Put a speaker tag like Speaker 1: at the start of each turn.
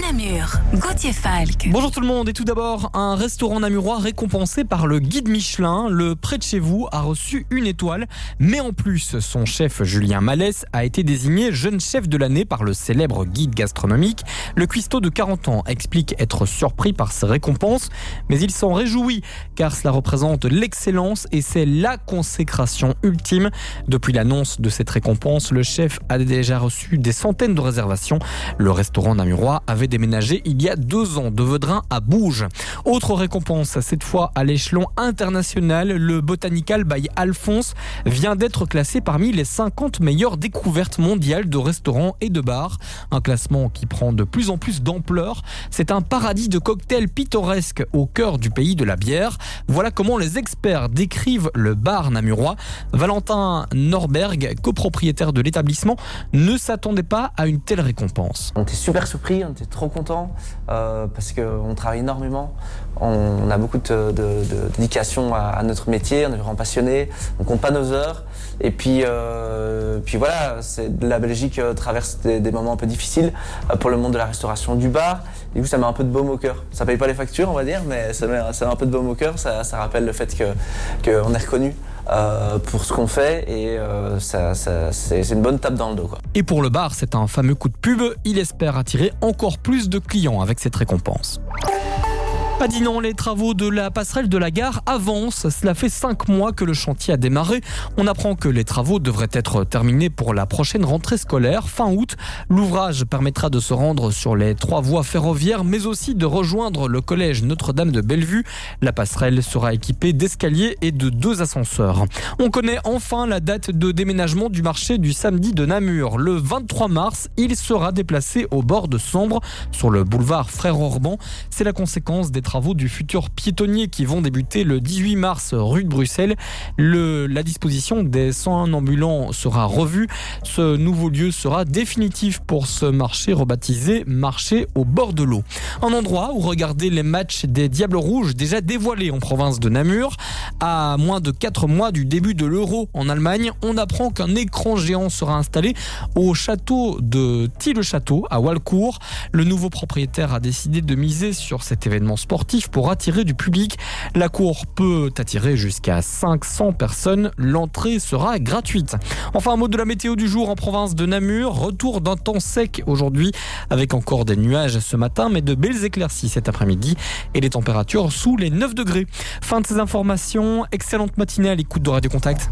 Speaker 1: Namur, Gauthier Falk.
Speaker 2: Bonjour tout le monde et tout d'abord un restaurant namurois récompensé par le guide Michelin. Le près de chez vous a reçu une étoile, mais en plus son chef Julien Malès a été désigné jeune chef de l'année par le célèbre guide gastronomique. Le cuistot de 40 ans explique être surpris par ces récompenses, mais il s'en réjouit car cela représente l'excellence et c'est la consécration ultime. Depuis l'annonce de cette récompense, le chef a déjà reçu des centaines de réservations. Le restaurant namurois avait déménagé il y a deux ans de Vedrin à Bouge. Autre récompense, cette fois à l'échelon international, le Botanical by Alphonse vient d'être classé parmi les 50 meilleures découvertes mondiales de restaurants et de bars. Un classement qui prend de plus en plus d'ampleur. C'est un paradis de cocktails pittoresques au cœur du pays de la bière. Voilà comment les experts décrivent le bar namurois. Valentin Norberg, copropriétaire de l'établissement, ne s'attendait pas à une telle récompense.
Speaker 3: On était super surpris, on était trop contents euh, parce qu'on travaille énormément. On, a beaucoup de, dédication à, notre métier, on est vraiment passionnés, on compte pas nos heures. Et puis, euh, puis voilà, la Belgique euh, traverse des, des, moments un peu difficiles euh, pour le monde de la restauration du bar. Du coup, ça met un peu de baume au cœur. Ça paye pas les factures, on va dire, mais ça met, ça un peu de baume au cœur. Ça, rappelle le fait qu'on est reconnu euh, pour ce qu'on fait et euh, c'est une bonne tape dans le dos.
Speaker 2: Et pour le bar, c'est un fameux coup de pub. Il espère attirer encore plus de clients avec cette récompense. Dit non, les travaux de la passerelle de la gare avancent. Cela fait cinq mois que le chantier a démarré. On apprend que les travaux devraient être terminés pour la prochaine rentrée scolaire, fin août. L'ouvrage permettra de se rendre sur les trois voies ferroviaires, mais aussi de rejoindre le collège Notre-Dame de Bellevue. La passerelle sera équipée d'escaliers et de deux ascenseurs. On connaît enfin la date de déménagement du marché du samedi de Namur. Le 23 mars, il sera déplacé au bord de Sambre, sur le boulevard Frère Orban. C'est la conséquence des travaux du futur piétonnier qui vont débuter le 18 mars rue de Bruxelles. Le, la disposition des 101 ambulants sera revue. Ce nouveau lieu sera définitif pour ce marché rebaptisé marché au bord de l'eau. Un endroit où regarder les matchs des Diables Rouges déjà dévoilés en province de Namur. À moins de 4 mois du début de l'euro en Allemagne, on apprend qu'un écran géant sera installé au château de Tille-Château à Walcourt. Le nouveau propriétaire a décidé de miser sur cet événement sportif pour attirer du public. La cour peut attirer jusqu'à 500 personnes. L'entrée sera gratuite. Enfin, un mot de la météo du jour en province de Namur. Retour d'un temps sec aujourd'hui avec encore des nuages ce matin, mais de belles éclaircies cet après-midi et les températures sous les 9 degrés. Fin de ces informations. Excellente matinée à l'écoute de Radio Contact.